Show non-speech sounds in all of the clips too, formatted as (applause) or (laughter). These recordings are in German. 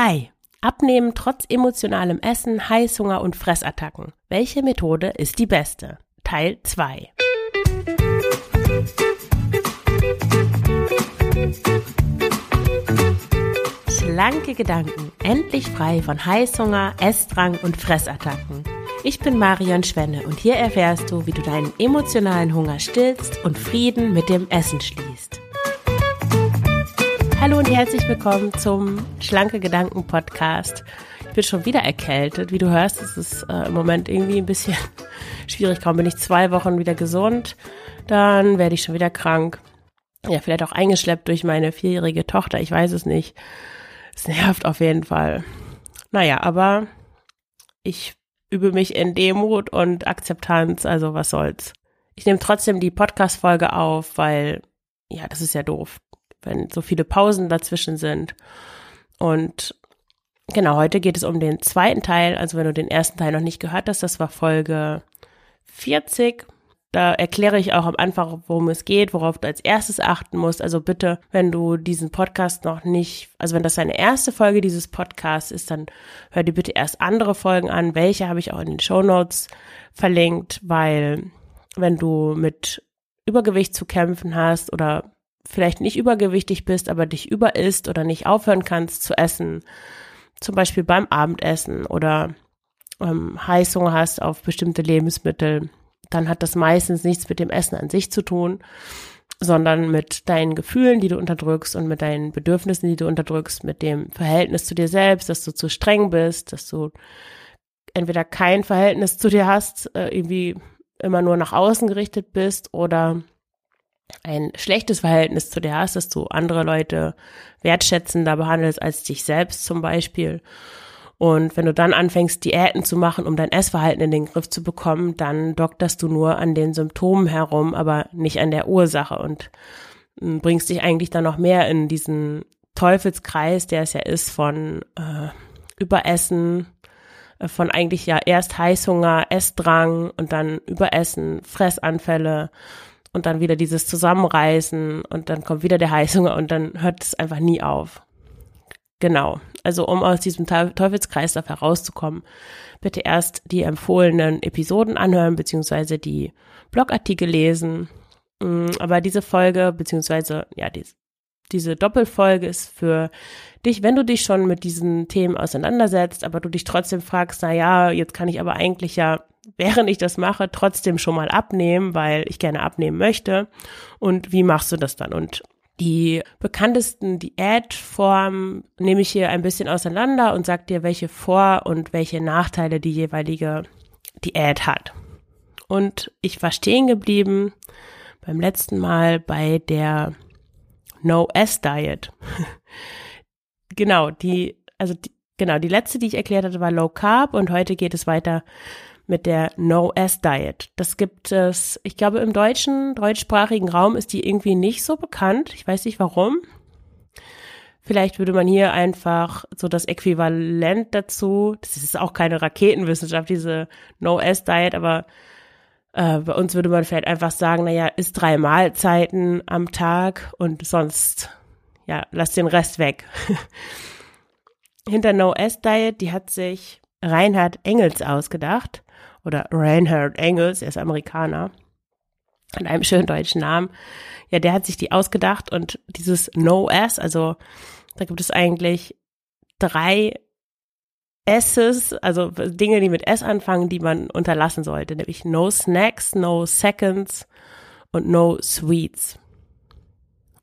Hi, abnehmen trotz emotionalem Essen, Heißhunger und Fressattacken. Welche Methode ist die beste? Teil 2. Schlanke Gedanken, endlich frei von Heißhunger, Essdrang und Fressattacken. Ich bin Marion Schwenne und hier erfährst du, wie du deinen emotionalen Hunger stillst und Frieden mit dem Essen schließt. Hallo und herzlich willkommen zum Schlanke Gedanken Podcast. Ich bin schon wieder erkältet. Wie du hörst, ist es äh, im Moment irgendwie ein bisschen (laughs) schwierig. Kaum bin ich zwei Wochen wieder gesund, dann werde ich schon wieder krank. Ja, vielleicht auch eingeschleppt durch meine vierjährige Tochter. Ich weiß es nicht. Es nervt auf jeden Fall. Naja, aber ich übe mich in Demut und Akzeptanz. Also was soll's. Ich nehme trotzdem die Podcast-Folge auf, weil, ja, das ist ja doof wenn so viele Pausen dazwischen sind. Und genau, heute geht es um den zweiten Teil. Also wenn du den ersten Teil noch nicht gehört hast, das war Folge 40. Da erkläre ich auch am Anfang, worum es geht, worauf du als erstes achten musst. Also bitte, wenn du diesen Podcast noch nicht, also wenn das deine erste Folge dieses Podcasts ist, dann hör dir bitte erst andere Folgen an. Welche habe ich auch in den Show Notes verlinkt, weil wenn du mit Übergewicht zu kämpfen hast oder vielleicht nicht übergewichtig bist, aber dich überisst oder nicht aufhören kannst zu essen, zum Beispiel beim Abendessen oder ähm, Heißhunger hast auf bestimmte Lebensmittel, dann hat das meistens nichts mit dem Essen an sich zu tun, sondern mit deinen Gefühlen, die du unterdrückst und mit deinen Bedürfnissen, die du unterdrückst, mit dem Verhältnis zu dir selbst, dass du zu streng bist, dass du entweder kein Verhältnis zu dir hast, äh, irgendwie immer nur nach außen gerichtet bist oder ein schlechtes Verhältnis zu dir hast, dass du andere Leute wertschätzender behandelst als dich selbst zum Beispiel. Und wenn du dann anfängst, Diäten zu machen, um dein Essverhalten in den Griff zu bekommen, dann dokterst du nur an den Symptomen herum, aber nicht an der Ursache und hm, bringst dich eigentlich dann noch mehr in diesen Teufelskreis, der es ja ist von äh, Überessen, äh, von eigentlich ja erst Heißhunger, Essdrang und dann Überessen, Fressanfälle und dann wieder dieses Zusammenreißen und dann kommt wieder der Heißhunger und dann hört es einfach nie auf. Genau. Also um aus diesem Teufelskreislauf herauszukommen, bitte erst die empfohlenen Episoden anhören, beziehungsweise die Blogartikel lesen. Mm, aber diese Folge, beziehungsweise, ja, die, diese Doppelfolge ist für dich, wenn du dich schon mit diesen Themen auseinandersetzt, aber du dich trotzdem fragst, na ja, jetzt kann ich aber eigentlich ja während ich das mache, trotzdem schon mal abnehmen, weil ich gerne abnehmen möchte. Und wie machst du das dann? Und die bekanntesten Diätformen nehme ich hier ein bisschen auseinander und sag dir, welche Vor- und welche Nachteile die jeweilige Diät hat. Und ich war stehen geblieben beim letzten Mal bei der No-S-Diet. (laughs) genau, die, also die, genau, die letzte, die ich erklärt hatte, war Low Carb und heute geht es weiter mit der No-S-Diet. Das gibt es, ich glaube, im deutschen, deutschsprachigen Raum ist die irgendwie nicht so bekannt. Ich weiß nicht warum. Vielleicht würde man hier einfach so das Äquivalent dazu, das ist auch keine Raketenwissenschaft, diese No-S-Diet, aber äh, bei uns würde man vielleicht einfach sagen, naja, isst drei Mahlzeiten am Tag und sonst, ja, lass den Rest weg. (laughs) Hinter No-S-Diet, die hat sich Reinhard Engels ausgedacht oder Reinhard Engels, er ist Amerikaner, mit einem schönen deutschen Namen. Ja, der hat sich die ausgedacht und dieses No S, also da gibt es eigentlich drei S's, also Dinge, die mit S anfangen, die man unterlassen sollte, nämlich No Snacks, No Seconds und No Sweets.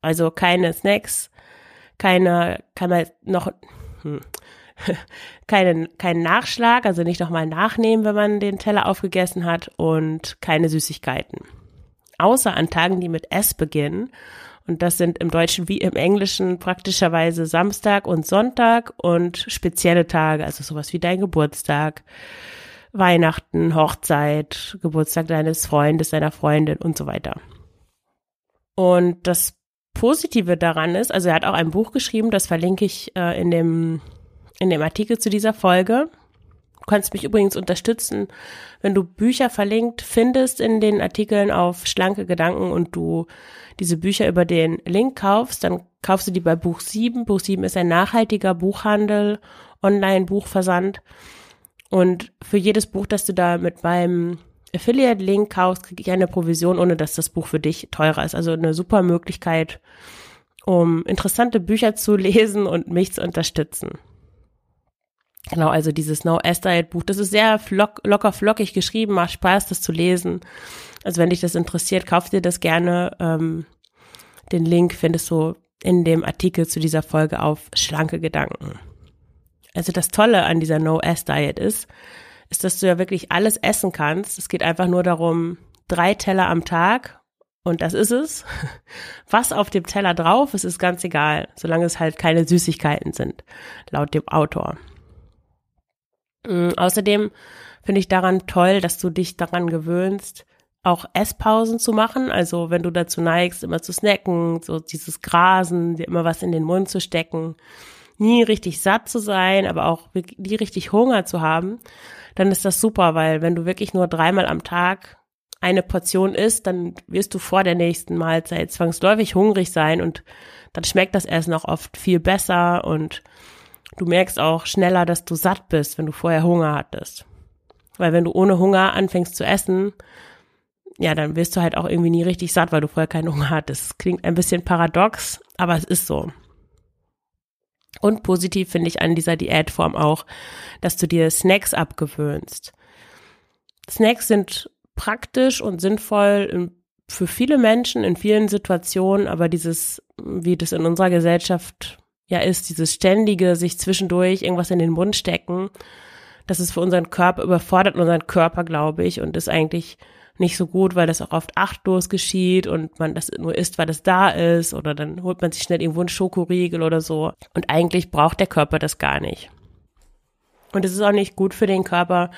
Also keine Snacks, keine, kann man noch, hm, (laughs) keinen, keinen Nachschlag, also nicht nochmal nachnehmen, wenn man den Teller aufgegessen hat und keine Süßigkeiten. Außer an Tagen, die mit S beginnen. Und das sind im Deutschen wie im Englischen praktischerweise Samstag und Sonntag und spezielle Tage, also sowas wie dein Geburtstag, Weihnachten, Hochzeit, Geburtstag deines Freundes, deiner Freundin und so weiter. Und das Positive daran ist, also er hat auch ein Buch geschrieben, das verlinke ich äh, in dem in dem Artikel zu dieser Folge. Du kannst mich übrigens unterstützen, wenn du Bücher verlinkt findest in den Artikeln auf schlanke Gedanken und du diese Bücher über den Link kaufst, dann kaufst du die bei Buch 7. Buch 7 ist ein nachhaltiger Buchhandel, Online-Buchversand. Und für jedes Buch, das du da mit meinem Affiliate-Link kaufst, kriege ich eine Provision, ohne dass das Buch für dich teurer ist. Also eine super Möglichkeit, um interessante Bücher zu (laughs) lesen und mich zu unterstützen. Genau, also dieses No Diet Buch, das ist sehr flock, locker flockig geschrieben, macht Spaß, das zu lesen. Also wenn dich das interessiert, kauf dir das gerne. Ähm, den Link findest du in dem Artikel zu dieser Folge auf schlanke Gedanken. Also das Tolle an dieser No S Diet ist, ist, dass du ja wirklich alles essen kannst. Es geht einfach nur darum, drei Teller am Tag und das ist es. (laughs) Was auf dem Teller drauf ist, ist ganz egal, solange es halt keine Süßigkeiten sind, laut dem Autor. Ähm, außerdem finde ich daran toll, dass du dich daran gewöhnst, auch Esspausen zu machen. Also wenn du dazu neigst, immer zu snacken, so dieses Grasen, dir immer was in den Mund zu stecken, nie richtig satt zu sein, aber auch nie richtig Hunger zu haben, dann ist das super, weil wenn du wirklich nur dreimal am Tag eine Portion isst, dann wirst du vor der nächsten Mahlzeit zwangsläufig hungrig sein und dann schmeckt das Essen auch oft viel besser und Du merkst auch schneller, dass du satt bist, wenn du vorher Hunger hattest. Weil wenn du ohne Hunger anfängst zu essen, ja, dann wirst du halt auch irgendwie nie richtig satt, weil du vorher keinen Hunger hattest. Das klingt ein bisschen paradox, aber es ist so. Und positiv finde ich an dieser Diätform auch, dass du dir Snacks abgewöhnst. Snacks sind praktisch und sinnvoll für viele Menschen in vielen Situationen, aber dieses, wie das in unserer Gesellschaft ja ist, dieses ständige sich zwischendurch irgendwas in den Mund stecken, das ist für unseren Körper, überfordert unseren Körper, glaube ich, und ist eigentlich nicht so gut, weil das auch oft achtlos geschieht und man das nur isst, weil es da ist oder dann holt man sich schnell irgendwo einen Schokoriegel oder so. Und eigentlich braucht der Körper das gar nicht. Und es ist auch nicht gut für den Körper.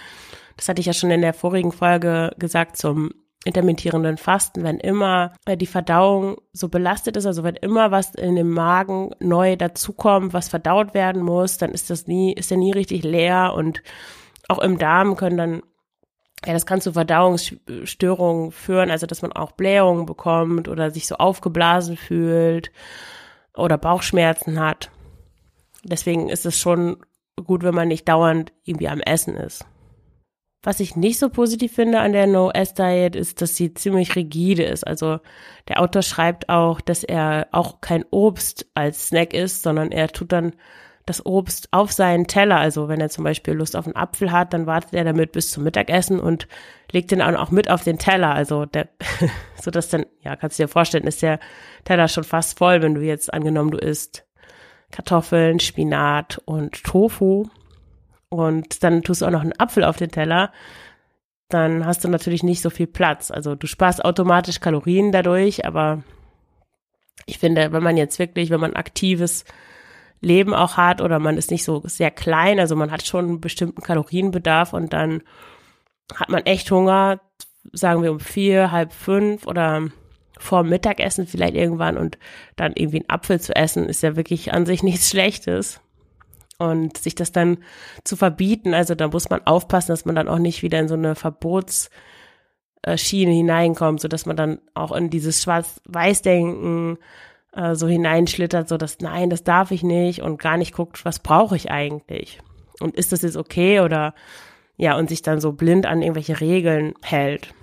Das hatte ich ja schon in der vorigen Folge gesagt zum intermittierenden Fasten, wenn immer äh, die Verdauung so belastet ist, also wenn immer was in dem Magen neu dazukommt, was verdaut werden muss, dann ist das nie, ist er nie richtig leer und auch im Darm können dann ja, das kann zu Verdauungsstörungen führen, also dass man auch Blähungen bekommt oder sich so aufgeblasen fühlt oder Bauchschmerzen hat. Deswegen ist es schon gut, wenn man nicht dauernd irgendwie am Essen ist. Was ich nicht so positiv finde an der No-S-Diet ist, dass sie ziemlich rigide ist. Also der Autor schreibt auch, dass er auch kein Obst als Snack isst, sondern er tut dann das Obst auf seinen Teller. Also wenn er zum Beispiel Lust auf einen Apfel hat, dann wartet er damit bis zum Mittagessen und legt den auch mit auf den Teller. Also der, (laughs) so dass dann, ja, kannst du dir vorstellen, ist der Teller schon fast voll, wenn du jetzt angenommen, du isst Kartoffeln, Spinat und Tofu und dann tust du auch noch einen Apfel auf den Teller, dann hast du natürlich nicht so viel Platz. Also du sparst automatisch Kalorien dadurch, aber ich finde, wenn man jetzt wirklich, wenn man aktives Leben auch hat oder man ist nicht so sehr klein, also man hat schon einen bestimmten Kalorienbedarf und dann hat man echt Hunger, sagen wir um vier, halb fünf oder vor Mittagessen vielleicht irgendwann und dann irgendwie einen Apfel zu essen, ist ja wirklich an sich (laughs) nichts Schlechtes und sich das dann zu verbieten, also da muss man aufpassen, dass man dann auch nicht wieder in so eine Verbotsschiene hineinkommt, so dass man dann auch in dieses Schwarz-Weiß-Denken äh, so hineinschlittert, so dass nein, das darf ich nicht und gar nicht guckt, was brauche ich eigentlich und ist das jetzt okay oder ja und sich dann so blind an irgendwelche Regeln hält.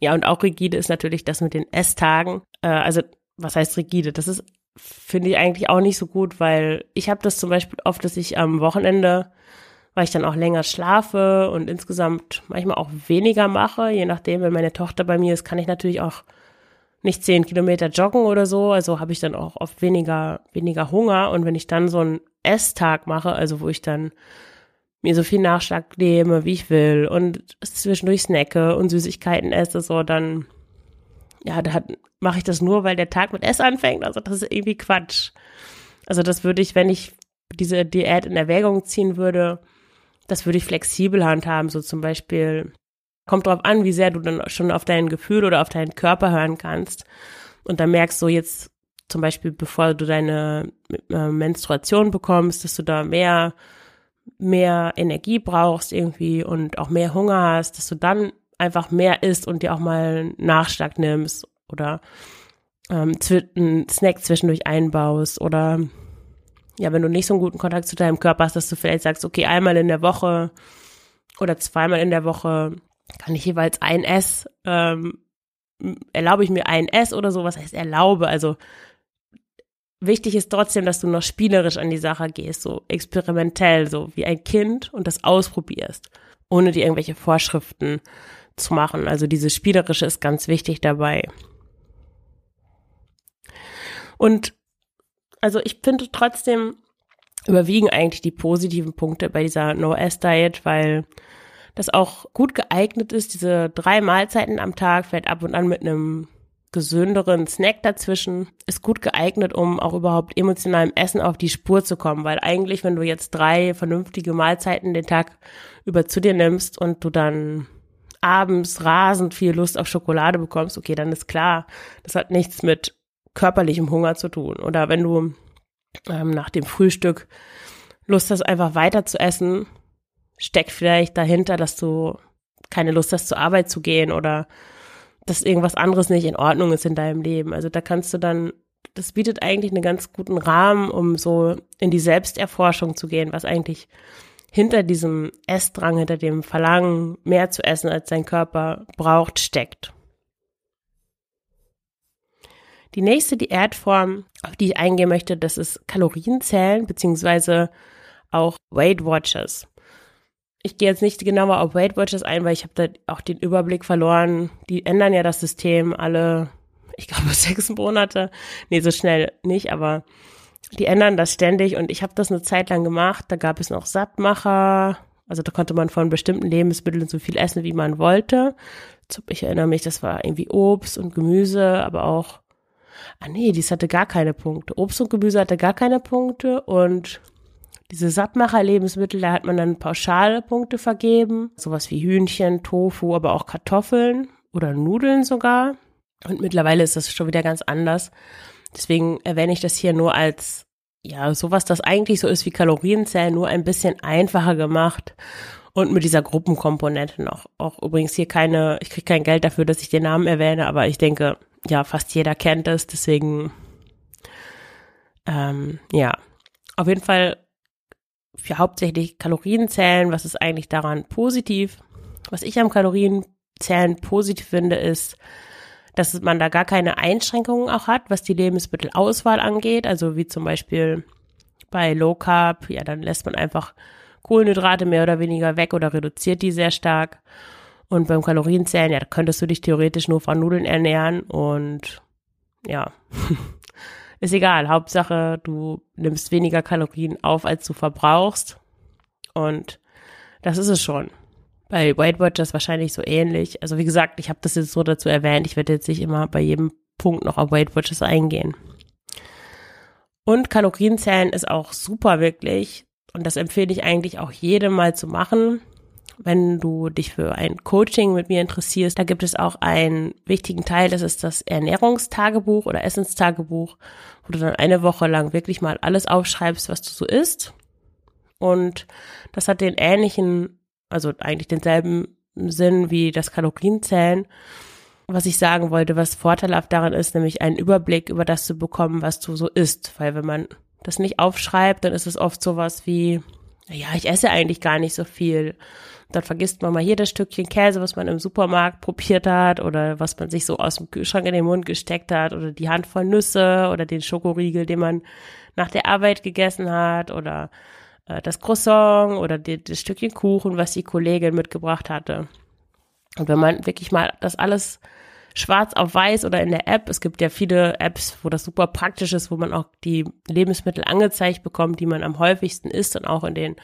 Ja und auch rigide ist natürlich das mit den Esstagen, äh, also was heißt rigide? Das ist finde ich eigentlich auch nicht so gut, weil ich habe das zum Beispiel oft, dass ich am Wochenende, weil ich dann auch länger schlafe und insgesamt manchmal auch weniger mache, je nachdem, wenn meine Tochter bei mir ist, kann ich natürlich auch nicht zehn Kilometer joggen oder so, also habe ich dann auch oft weniger, weniger Hunger. Und wenn ich dann so einen Esstag mache, also wo ich dann mir so viel Nachschlag nehme, wie ich will und zwischendurch snacke und Süßigkeiten esse, so dann ja, da mache ich das nur, weil der Tag mit S anfängt. Also das ist irgendwie Quatsch. Also das würde ich, wenn ich diese Diät in Erwägung ziehen würde, das würde ich flexibel handhaben. So zum Beispiel, kommt drauf an, wie sehr du dann schon auf dein Gefühl oder auf deinen Körper hören kannst. Und dann merkst du jetzt zum Beispiel, bevor du deine äh, Menstruation bekommst, dass du da mehr, mehr Energie brauchst irgendwie und auch mehr Hunger hast, dass du dann einfach mehr isst und dir auch mal Nachschlag nimmst oder ähm, einen Snack zwischendurch einbaust oder ja, wenn du nicht so einen guten Kontakt zu deinem Körper hast, dass du vielleicht sagst, okay, einmal in der Woche oder zweimal in der Woche kann ich jeweils ein S, ähm, erlaube ich mir ein S oder so, was heißt erlaube, also wichtig ist trotzdem, dass du noch spielerisch an die Sache gehst, so experimentell, so wie ein Kind und das ausprobierst, ohne dir irgendwelche Vorschriften zu machen. Also dieses Spielerische ist ganz wichtig dabei. Und also ich finde trotzdem überwiegen eigentlich die positiven Punkte bei dieser No-S-Diet, weil das auch gut geeignet ist, diese drei Mahlzeiten am Tag, vielleicht ab und an mit einem gesünderen Snack dazwischen, ist gut geeignet, um auch überhaupt emotionalem Essen auf die Spur zu kommen, weil eigentlich, wenn du jetzt drei vernünftige Mahlzeiten den Tag über zu dir nimmst und du dann abends rasend viel Lust auf Schokolade bekommst, okay, dann ist klar, das hat nichts mit körperlichem Hunger zu tun. Oder wenn du ähm, nach dem Frühstück Lust hast, einfach weiter zu essen, steckt vielleicht dahinter, dass du keine Lust hast, zur Arbeit zu gehen oder dass irgendwas anderes nicht in Ordnung ist in deinem Leben. Also da kannst du dann, das bietet eigentlich einen ganz guten Rahmen, um so in die Selbsterforschung zu gehen, was eigentlich hinter diesem Essdrang, hinter dem Verlangen, mehr zu essen, als dein Körper braucht, steckt. Die nächste Diätform, auf die ich eingehen möchte, das ist Kalorienzählen beziehungsweise auch Weight Watchers. Ich gehe jetzt nicht genauer auf Weight Watchers ein, weil ich habe da auch den Überblick verloren. Die ändern ja das System alle, ich glaube, (laughs) sechs Monate. Nee, so schnell nicht, aber die ändern das ständig und ich habe das eine Zeit lang gemacht. Da gab es noch Sattmacher. Also da konnte man von bestimmten Lebensmitteln so viel essen, wie man wollte. Ich erinnere mich, das war irgendwie Obst und Gemüse, aber auch Ah nee, dies hatte gar keine Punkte. Obst und Gemüse hatte gar keine Punkte und diese Sattmacher-Lebensmittel, da hat man dann pauschale Punkte vergeben. Sowas wie Hühnchen, Tofu, aber auch Kartoffeln oder Nudeln sogar. Und mittlerweile ist das schon wieder ganz anders. Deswegen erwähne ich das hier nur als, ja, sowas, das eigentlich so ist wie Kalorienzählen, nur ein bisschen einfacher gemacht. Und mit dieser Gruppenkomponente noch. Auch übrigens hier keine, ich kriege kein Geld dafür, dass ich den Namen erwähne, aber ich denke, ja, fast jeder kennt es, deswegen, ähm, ja, auf jeden Fall für hauptsächlich Kalorienzählen, was ist eigentlich daran positiv? Was ich am Kalorienzählen positiv finde, ist, dass man da gar keine Einschränkungen auch hat, was die Lebensmittelauswahl angeht. Also wie zum Beispiel bei Low Carb, ja, dann lässt man einfach Kohlenhydrate mehr oder weniger weg oder reduziert die sehr stark. Und beim Kalorienzählen, ja, da könntest du dich theoretisch nur von Nudeln ernähren und ja, (laughs) ist egal. Hauptsache, du nimmst weniger Kalorien auf, als du verbrauchst. Und das ist es schon. Bei Weight Watchers wahrscheinlich so ähnlich. Also wie gesagt, ich habe das jetzt so dazu erwähnt. Ich werde jetzt nicht immer bei jedem Punkt noch auf Weight Watchers eingehen. Und Kalorienzählen ist auch super wirklich. Und das empfehle ich eigentlich auch jedem mal zu machen wenn du dich für ein Coaching mit mir interessierst, da gibt es auch einen wichtigen Teil, das ist das Ernährungstagebuch oder Essenstagebuch, wo du dann eine Woche lang wirklich mal alles aufschreibst, was du so isst. Und das hat den ähnlichen, also eigentlich denselben Sinn wie das Kalorienzählen. Was ich sagen wollte, was vorteilhaft daran ist, nämlich einen Überblick über das zu bekommen, was du so isst. Weil wenn man das nicht aufschreibt, dann ist es oft sowas wie, ja, ich esse eigentlich gar nicht so viel. Dann vergisst man mal hier das Stückchen Käse, was man im Supermarkt probiert hat oder was man sich so aus dem Kühlschrank in den Mund gesteckt hat oder die Handvoll Nüsse oder den Schokoriegel, den man nach der Arbeit gegessen hat oder äh, das Croissant oder die, das Stückchen Kuchen, was die Kollegin mitgebracht hatte. Und wenn man wirklich mal das alles schwarz auf weiß oder in der App. Es gibt ja viele Apps, wo das super praktisch ist, wo man auch die Lebensmittel angezeigt bekommt, die man am häufigsten isst und auch in den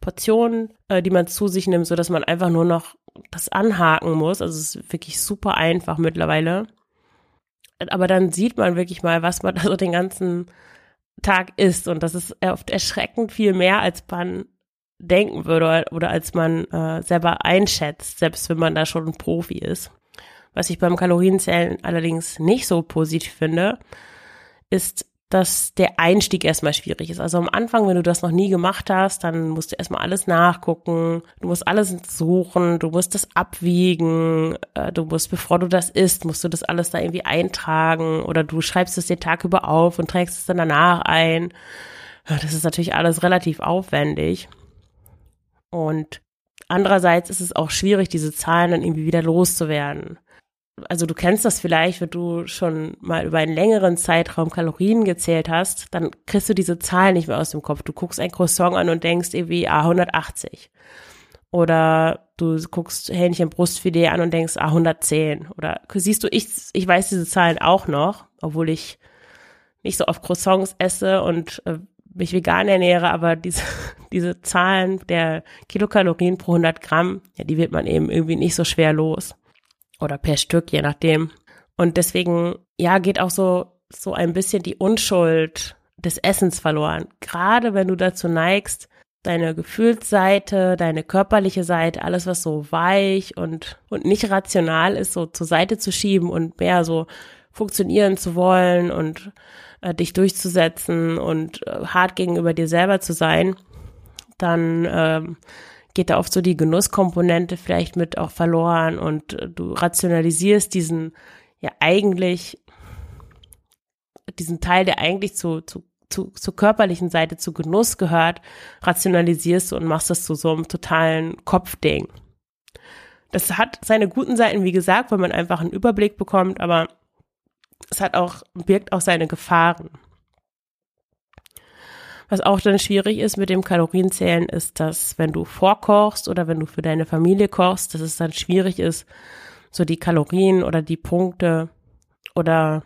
Portionen, äh, die man zu sich nimmt, so dass man einfach nur noch das anhaken muss. Also es ist wirklich super einfach mittlerweile. Aber dann sieht man wirklich mal, was man (laughs) also den ganzen Tag isst. Und das ist oft erschreckend viel mehr, als man denken würde oder als man äh, selber einschätzt, selbst wenn man da schon ein Profi ist. Was ich beim Kalorienzählen allerdings nicht so positiv finde, ist, dass der Einstieg erstmal schwierig ist. Also am Anfang, wenn du das noch nie gemacht hast, dann musst du erstmal alles nachgucken, du musst alles suchen, du musst das abwiegen, äh, du musst, bevor du das isst, musst du das alles da irgendwie eintragen oder du schreibst es den Tag über auf und trägst es dann danach ein. Das ist natürlich alles relativ aufwendig. Und andererseits ist es auch schwierig, diese Zahlen dann irgendwie wieder loszuwerden also du kennst das vielleicht, wenn du schon mal über einen längeren Zeitraum Kalorien gezählt hast, dann kriegst du diese Zahlen nicht mehr aus dem Kopf. Du guckst ein Croissant an und denkst irgendwie, ah, 180. Oder du guckst Hähnchen Brustfilet an und denkst, ah, 110. Oder siehst du, ich, ich weiß diese Zahlen auch noch, obwohl ich nicht so oft Croissants esse und äh, mich vegan ernähre, aber diese, (laughs) diese Zahlen der Kilokalorien pro 100 Gramm, ja, die wird man eben irgendwie nicht so schwer los oder per Stück, je nachdem. Und deswegen, ja, geht auch so, so ein bisschen die Unschuld des Essens verloren. Gerade wenn du dazu neigst, deine Gefühlsseite, deine körperliche Seite, alles was so weich und, und nicht rational ist, so zur Seite zu schieben und mehr so funktionieren zu wollen und äh, dich durchzusetzen und äh, hart gegenüber dir selber zu sein, dann ähm, geht da oft so die Genusskomponente vielleicht mit auch verloren und äh, du rationalisierst diesen ja eigentlich diesen Teil, der eigentlich zu, zu, zu, zur körperlichen Seite, zu Genuss gehört, rationalisierst du und machst das zu so einem totalen Kopfding. Das hat seine guten Seiten, wie gesagt, weil man einfach einen Überblick bekommt, aber es hat auch, birgt auch seine Gefahren. Was auch dann schwierig ist mit dem Kalorienzählen, ist, dass wenn du vorkochst oder wenn du für deine Familie kochst, dass es dann schwierig ist, so die Kalorien oder die Punkte oder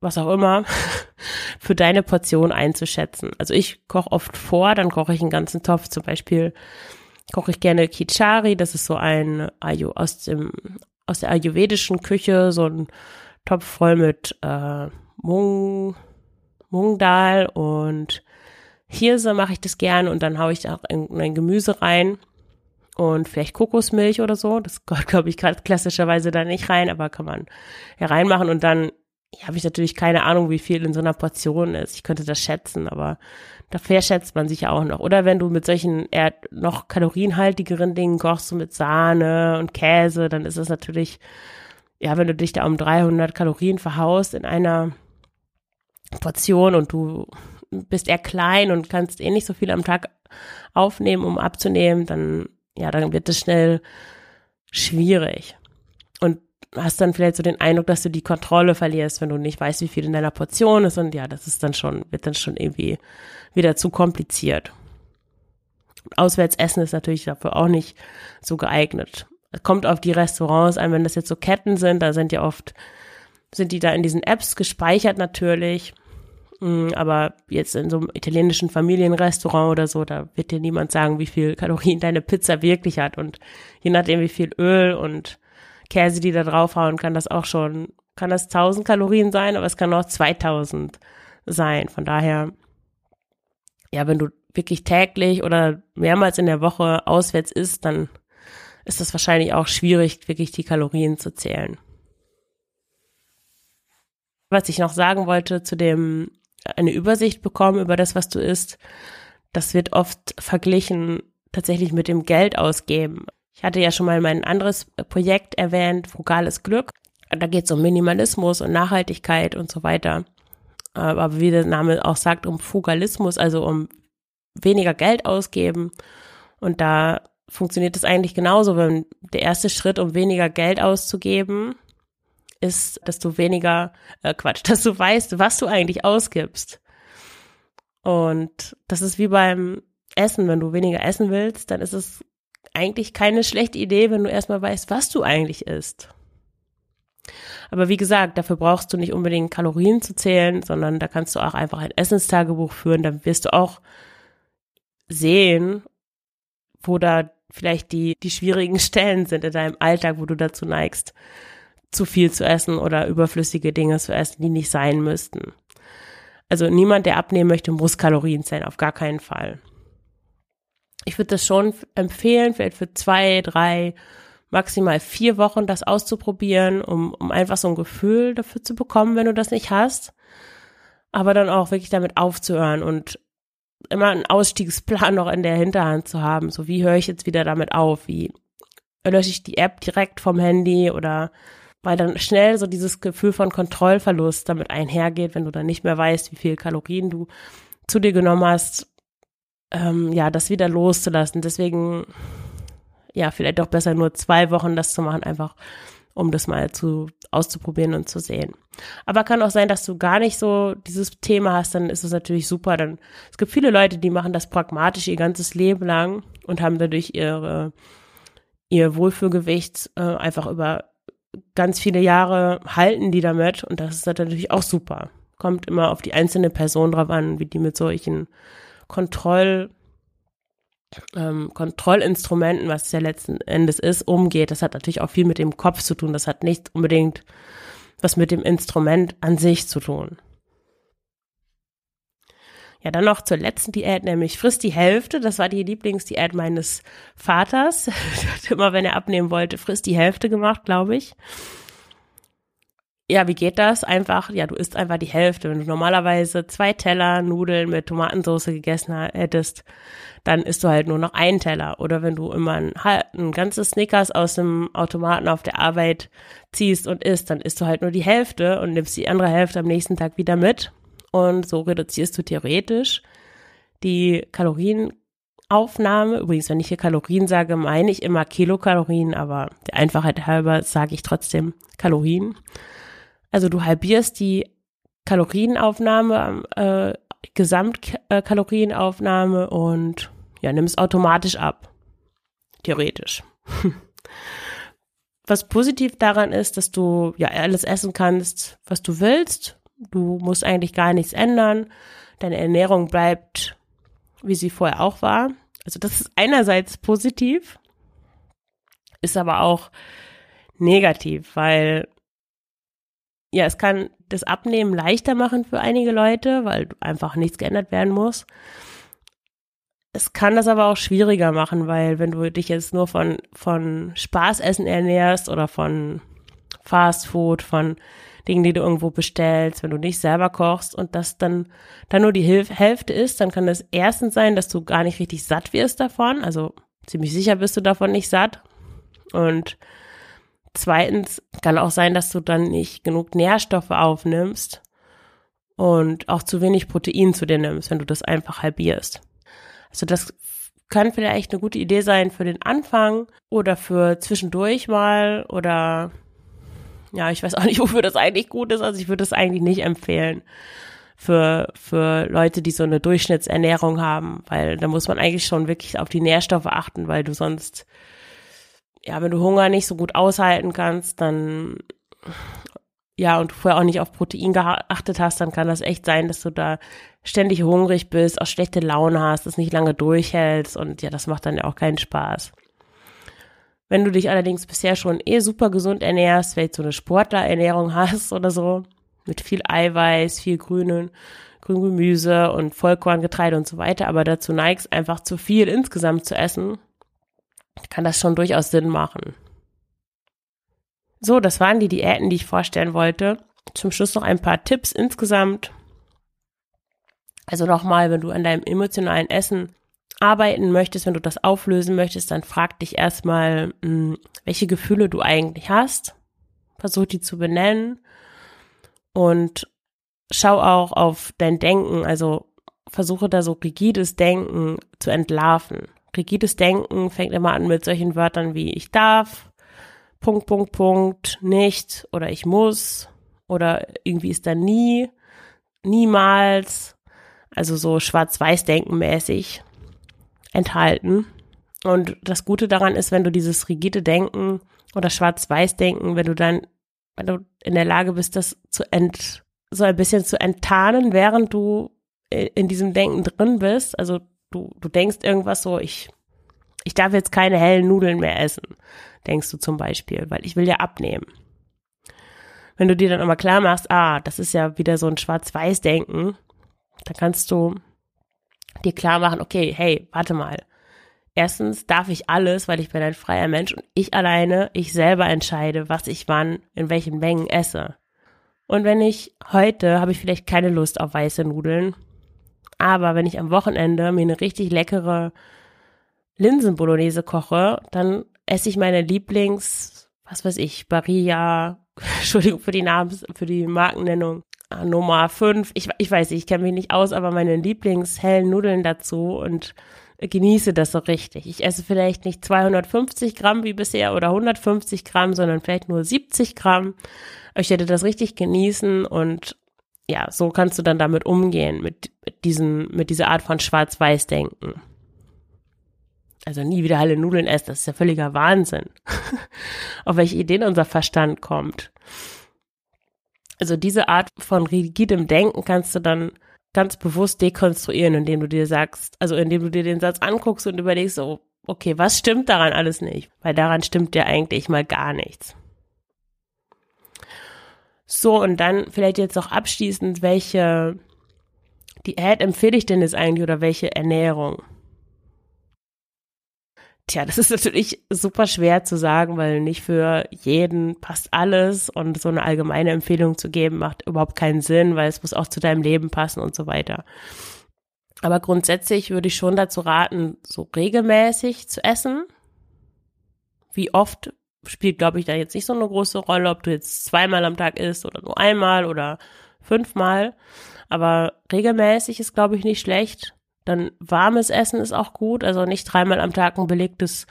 was auch immer (laughs) für deine Portion einzuschätzen. Also ich koche oft vor, dann koche ich einen ganzen Topf. Zum Beispiel koche ich gerne Kichari, das ist so ein Ayu aus dem aus der ayurvedischen Küche, so ein Topf voll mit äh, Mung, Mungdal und Hirse mache ich das gerne und dann haue ich auch ein Gemüse rein und vielleicht Kokosmilch oder so. Das (laughs) gehört, glaube ich, gerade klassischerweise da nicht rein, aber kann man ja reinmachen und dann ja, habe ich natürlich keine Ahnung, wie viel in so einer Portion ist. Ich könnte das schätzen, aber da verschätzt man sich ja auch noch. Oder wenn du mit solchen eher noch kalorienhaltigeren Dingen kochst, so mit Sahne und Käse, dann ist es natürlich, ja, wenn du dich da um 300 Kalorien verhaust in einer Portion und du bist eher klein und kannst eh nicht so viel am Tag aufnehmen, um abzunehmen, dann, ja, dann wird es schnell schwierig. Und hast dann vielleicht so den Eindruck, dass du die Kontrolle verlierst, wenn du nicht weißt, wie viel in deiner Portion ist. Und ja, das ist dann schon, wird dann schon irgendwie wieder zu kompliziert. Auswärtsessen ist natürlich dafür auch nicht so geeignet. Es kommt auf die Restaurants an, wenn das jetzt so Ketten sind, da sind ja oft, sind die da in diesen Apps gespeichert natürlich. Mm, aber jetzt in so einem italienischen Familienrestaurant oder so, da wird dir niemand sagen, wie viel Kalorien deine Pizza wirklich hat. Und je nachdem, wie viel Öl und Käse die da draufhauen, kann das auch schon, kann das 1000 Kalorien sein, aber es kann auch 2000 sein. Von daher, ja, wenn du wirklich täglich oder mehrmals in der Woche auswärts isst, dann ist das wahrscheinlich auch schwierig, wirklich die Kalorien zu zählen. Was ich noch sagen wollte zu dem eine Übersicht bekommen über das, was du isst. Das wird oft verglichen tatsächlich mit dem Geld ausgeben. Ich hatte ja schon mal mein anderes Projekt erwähnt, Frugales Glück. Da geht es um Minimalismus und Nachhaltigkeit und so weiter. Aber wie der Name auch sagt, um Fugalismus, also um weniger Geld ausgeben. Und da funktioniert es eigentlich genauso, wenn der erste Schritt, um weniger Geld auszugeben, ist, dass du weniger, äh, Quatsch, (laughs) dass du weißt, was du eigentlich ausgibst. Und das ist wie beim Essen, wenn du weniger essen willst, dann ist es eigentlich keine schlechte Idee, wenn du erstmal weißt, was du eigentlich isst. Aber wie gesagt, dafür brauchst du nicht unbedingt Kalorien zu zählen, sondern da kannst du auch einfach ein Essenstagebuch führen. Dann wirst du auch sehen, wo da vielleicht die, die schwierigen (laughs) Stellen sind in deinem Alltag, wo du dazu neigst, zu viel zu essen oder überflüssige Dinge zu essen, die nicht sein müssten. Also niemand, der abnehmen möchte, muss Kalorien zählen, auf gar keinen Fall. Ich würde das schon empfehlen, vielleicht für zwei, drei, maximal vier Wochen das auszuprobieren, um, um einfach so ein Gefühl dafür zu bekommen, wenn du das nicht hast. aber dann auch wirklich damit aufzuhören und immer einen Ausstiegsplan noch in der Hinterhand zu haben. So, wie höre ich jetzt wieder damit auf? Wie lösche ich die App direkt vom Handy oder weil dann schnell so dieses Gefühl von Kontrollverlust damit einhergeht, wenn du dann nicht mehr weißt, wie viel Kalorien du zu dir genommen hast, ähm, ja, das wieder loszulassen. Deswegen, ja, vielleicht doch besser nur zwei Wochen das zu machen, einfach um das mal zu auszuprobieren und zu sehen. Aber kann auch sein, dass du gar nicht so dieses Thema hast, dann ist es natürlich super. Dann es gibt viele Leute, die machen das pragmatisch ihr ganzes Leben lang und haben dadurch ihre ihr Wohlfühlgewicht äh, einfach über ganz viele Jahre halten die damit und das ist natürlich auch super. Kommt immer auf die einzelne Person drauf an, wie die mit solchen Kontroll ähm, Kontrollinstrumenten, was es ja letzten Endes ist, umgeht. Das hat natürlich auch viel mit dem Kopf zu tun. Das hat nicht unbedingt was mit dem Instrument an sich zu tun. Ja, dann noch zur letzten Diät, nämlich frisst die Hälfte. Das war die Lieblingsdiät meines Vaters. (laughs) Er hat immer, wenn er abnehmen wollte, frisst die Hälfte gemacht, glaube ich. Ja, wie geht das? Einfach, ja, du isst einfach die Hälfte. Wenn du normalerweise zwei Teller Nudeln mit Tomatensauce gegessen hättest, dann isst du halt nur noch einen Teller. Oder wenn du immer ein, ein ganzes Snickers aus dem Automaten auf der Arbeit ziehst und isst, dann isst du halt nur die Hälfte und nimmst die andere Hälfte am nächsten Tag wieder mit. Und so reduzierst du theoretisch die Kalorienaufnahme. Übrigens, wenn ich hier Kalorien sage, meine ich immer Kilokalorien, aber der Einfachheit halber sage ich trotzdem Kalorien. Also du halbierst die Kalorienaufnahme, äh, Gesamtkalorienaufnahme und ja, nimmst automatisch ab. Theoretisch. (laughs) Was positiv daran ist, dass du ja alles essen kannst, was du willst. Du musst eigentlich gar nichts ändern. Deine Ernährung bleibt, wie sie vorher auch war. Also das ist einerseits positiv, ist aber auch negativ, weil ja, es kann das Abnehmen leichter machen für einige Leute, weil einfach nichts geändert werden muss. Es kann das aber auch schwieriger machen, weil wenn du dich jetzt nur von, von Spaßessen ernährst oder von Fast Food, von Dingen, die du irgendwo bestellst, wenn du nicht selber kochst und das dann, dann nur die Hilf Hälfte ist, dann kann das erstens sein, dass du gar nicht richtig satt wirst davon. Also ziemlich sicher bist du davon nicht satt. Und Zweitens kann auch sein, dass du dann nicht genug Nährstoffe aufnimmst und auch zu wenig Protein zu dir nimmst, wenn du das einfach halbierst. Also das kann vielleicht eine gute Idee sein für den Anfang oder für zwischendurch mal oder ja, ich weiß auch nicht, (laughs) wofür das eigentlich gut ist. Also ich würde das eigentlich nicht empfehlen für, für Leute, die so eine Durchschnittsernährung haben, weil da muss man eigentlich schon wirklich auf die Nährstoffe achten, weil du sonst ja, wenn du Hunger nicht so gut aushalten kannst, dann ja, und du vorher auch nicht auf Protein geachtet hast, dann kann das echt sein, dass du da ständig hungrig bist, auch schlechte Laune hast, das nicht lange durchhältst und ja, das macht dann ja auch keinen Spaß. Wenn du dich allerdings bisher schon eh super gesund ernährst, vielleicht so eine Sportlerernährung (laughs) hast oder so, mit viel Eiweiß, viel grünen, grün Gemüse und Vollkorngetreide und so weiter, aber dazu neigst einfach zu viel insgesamt zu essen, kann das schon durchaus Sinn machen. So, das waren die Diäten, die ich vorstellen wollte. Zum Schluss noch ein paar Tipps insgesamt. Also nochmal, wenn du an deinem emotionalen Essen arbeiten möchtest, wenn du das auflösen möchtest, dann frag dich erstmal, hm, welche Gefühle du eigentlich hast. Versuch die zu benennen. Und schau auch auf dein Denken, also versuche da so rigides Denken zu entlarven. Rigides Denken fängt immer an mit solchen Wörtern wie ich darf, Punkt, Punkt, Punkt, nicht oder ich muss oder irgendwie ist da nie, niemals, also so schwarz-weiß-denken mäßig enthalten. Und das Gute daran ist, wenn du dieses rigide Denken oder schwarz-weiß-denken, wenn du dann, wenn du in der Lage bist, das zu ent, so ein bisschen zu enttarnen, während du in diesem Denken drin bist, also du, du denkst irgendwas so, ich, ich darf jetzt keine hellen Nudeln mehr essen, denkst du zum Beispiel, weil ich will ja abnehmen. Wenn du dir dann aber klar machst, ah, das ist ja wieder so ein Schwarz-Weiß-Denken, dann kannst du dir klar machen, okay, hey, warte mal. Erstens darf ich alles, weil ich bin ein freier Mensch und ich alleine, ich selber entscheide, was ich wann, in welchen Mengen esse. Und wenn ich heute habe ich vielleicht keine Lust auf weiße Nudeln, aber wenn ich am Wochenende mir eine richtig leckere Linsenbolognese koche, dann esse ich meine Lieblings, was weiß ich, Barilla, (laughs) Entschuldigung für die Namen, für die Markennennung, Nummer 5, ich, ich weiß ich kenne mich nicht aus, aber meine Lieblingshellen Nudeln dazu und genieße das so richtig. Ich esse vielleicht nicht 250 Gramm wie bisher oder 150 Gramm, sondern vielleicht nur 70 Gramm. Ich werde das richtig genießen und ja, so kannst du dann damit umgehen, mit, mit diesen, mit dieser Art von Schwarz-Weiß-Denken. Also nie wieder alle Nudeln essen, das ist ja völliger Wahnsinn. (laughs) Auf welche Ideen unser Verstand kommt. Also diese Art von rigidem Denken kannst du dann ganz bewusst dekonstruieren, indem du dir sagst, also indem du dir den Satz anguckst und überlegst, so, okay, was stimmt daran alles nicht? Weil daran stimmt ja eigentlich mal gar nichts. So, und dann vielleicht jetzt noch abschließend, welche Diät empfehle ich denn jetzt eigentlich oder welche Ernährung? Tja, das ist natürlich super schwer zu sagen, weil nicht für jeden passt alles und so eine allgemeine Empfehlung zu geben macht überhaupt keinen Sinn, weil es muss auch zu deinem Leben passen und so weiter. Aber grundsätzlich würde ich schon dazu raten, so regelmäßig zu essen. Wie oft spielt, glaube ich, da jetzt nicht so eine große Rolle, ob du jetzt zweimal am Tag isst oder nur einmal oder fünfmal. Aber regelmäßig ist, glaube ich, nicht schlecht. Dann warmes Essen ist auch gut. Also nicht dreimal am Tag ein belegtes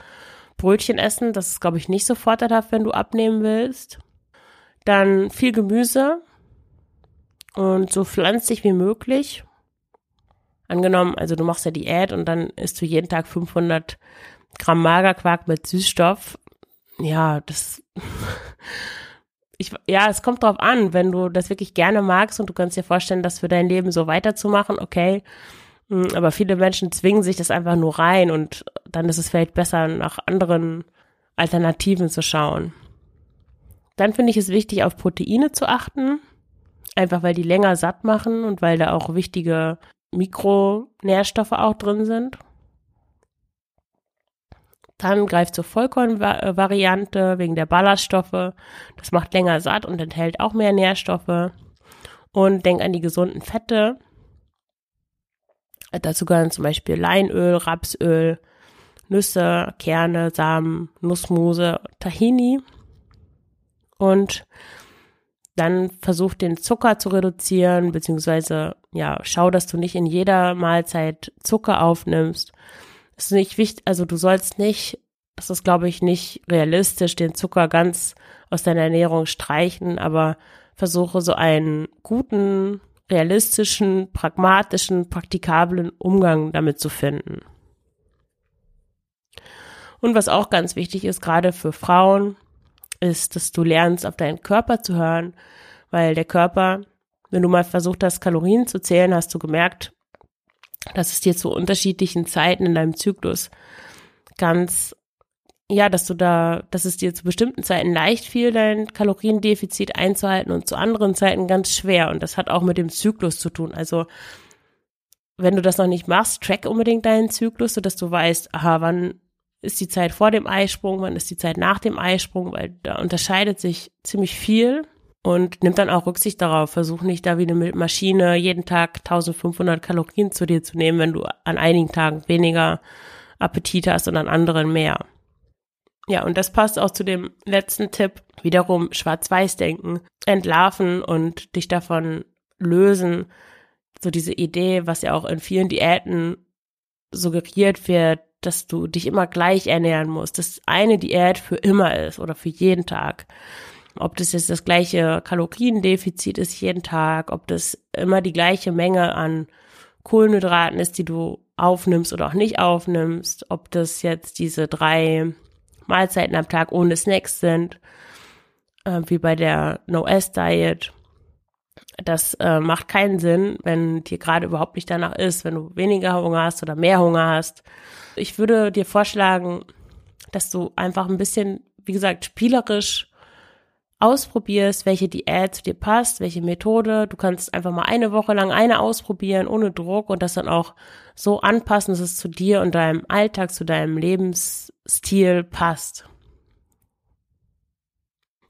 Brötchen essen. Das ist, glaube ich, nicht so vorteilhaft, wenn du abnehmen willst. Dann viel Gemüse und so pflanzlich wie möglich. Angenommen, also du machst ja Diät und dann isst du jeden Tag 500 Gramm Magerquark mit Süßstoff ja, das, (laughs) ich, ja, es kommt drauf an, wenn du das wirklich gerne magst und du kannst dir vorstellen, das für dein Leben so weiterzumachen, okay. Hm, aber viele Menschen zwingen sich das einfach nur rein und dann ist es vielleicht besser, nach anderen Alternativen zu schauen. Dann finde ich es wichtig, auf Proteine zu achten, einfach weil die länger satt machen und weil da auch wichtige Mikronährstoffe auch drin sind. Dann greift zur Vollkornvariante wegen der Ballaststoffe. Das macht länger satt und enthält auch mehr Nährstoffe. Und denk an die gesunden Fette. Dazu gehören zum Beispiel Leinöl, Rapsöl, Nüsse, Kerne, Samen, Nussmuse, Tahini. Und dann versuch den Zucker zu reduzieren, beziehungsweise ja, schau, dass du nicht in jeder Mahlzeit Zucker aufnimmst ist nicht wichtig, also du sollst nicht, das ist glaube ich nicht realistisch, den Zucker ganz aus deiner Ernährung streichen, aber versuche so einen guten, realistischen, pragmatischen, praktikablen Umgang damit zu finden. Und was auch ganz wichtig ist, gerade für Frauen, ist, dass du lernst, auf deinen Körper zu hören, weil der Körper, wenn du mal versucht hast, Kalorien zu zählen, hast du gemerkt, dass es dir zu unterschiedlichen Zeiten in deinem Zyklus ganz, ja, dass du da, dass es dir zu bestimmten Zeiten leicht fiel, dein Kaloriendefizit einzuhalten und zu anderen Zeiten ganz schwer. Und das hat auch mit dem Zyklus zu tun. Also, wenn du das noch nicht machst, track unbedingt deinen Zyklus, sodass du weißt, aha, wann ist die Zeit vor dem Eisprung, wann ist die Zeit nach dem Eisprung, weil da unterscheidet sich ziemlich viel und nimm dann auch Rücksicht darauf. Versuch nicht da wie eine Maschine jeden Tag 1500 Kalorien zu dir zu nehmen, wenn du an einigen Tagen weniger Appetit hast und an anderen mehr. Ja, und das passt auch zu dem letzten Tipp. Wiederum Schwarz-Weiß-Denken, entlarven und dich davon lösen. So diese Idee, was ja auch in vielen Diäten suggeriert wird, dass du dich immer gleich ernähren musst, dass eine Diät für immer ist oder für jeden Tag ob das jetzt das gleiche Kaloriendefizit ist jeden Tag, ob das immer die gleiche Menge an Kohlenhydraten ist, die du aufnimmst oder auch nicht aufnimmst, ob das jetzt diese drei Mahlzeiten am Tag ohne Snacks sind, äh, wie bei der No-S-Diet. Das äh, macht keinen Sinn, wenn dir gerade überhaupt nicht danach ist, wenn du weniger Hunger hast oder mehr Hunger hast. Ich würde dir vorschlagen, dass du einfach ein bisschen, wie gesagt, spielerisch ausprobierst, welche Diät zu dir passt, welche Methode. Du kannst einfach mal eine Woche lang eine ausprobieren, ohne Druck und das dann auch so anpassen, dass es zu dir und deinem Alltag, zu deinem Lebensstil passt.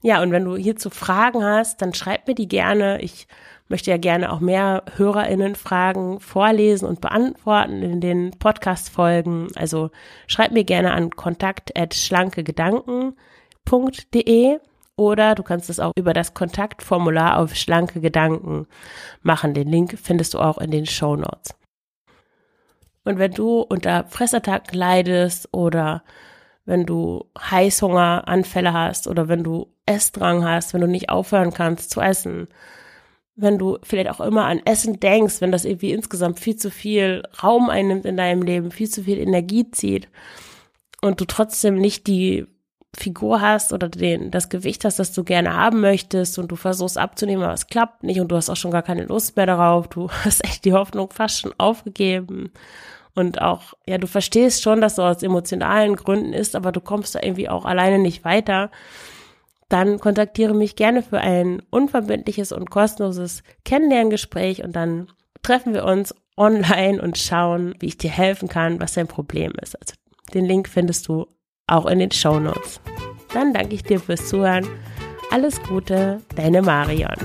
Ja, und wenn du hierzu Fragen hast, dann schreib mir die gerne. Ich möchte ja gerne auch mehr HörerInnen Fragen vorlesen und beantworten in den Podcast-Folgen. Also schreib mir gerne an kontakt.schlankegedanken.de oder du kannst es auch über das Kontaktformular auf Schlanke Gedanken machen. Den Link findest du auch in den Show Notes. Und wenn du unter Fressattacken leidest oder wenn du Heißhungeranfälle hast oder wenn du Essdrang hast, wenn du nicht aufhören kannst zu essen, wenn du vielleicht auch immer an Essen denkst, wenn das irgendwie insgesamt viel zu viel Raum einnimmt in deinem Leben, viel zu viel Energie zieht und du trotzdem nicht die Figur hast oder den, das Gewicht hast, das du gerne haben möchtest und du versuchst abzunehmen, aber es klappt nicht und du hast auch schon gar keine Lust mehr darauf, du (laughs) hast echt die Hoffnung fast schon aufgegeben. Und auch, ja, du verstehst schon, dass so aus emotionalen Gründen ist, aber du kommst da irgendwie auch alleine nicht weiter, dann kontaktiere mich gerne für ein unverbindliches und kostenloses Kennenlerngespräch und dann treffen wir uns online und schauen, wie ich dir helfen kann, was dein Problem ist. Also den Link findest du auch in den Show Notes. Dann danke ich dir fürs Zuhören. Alles Gute, deine Marion.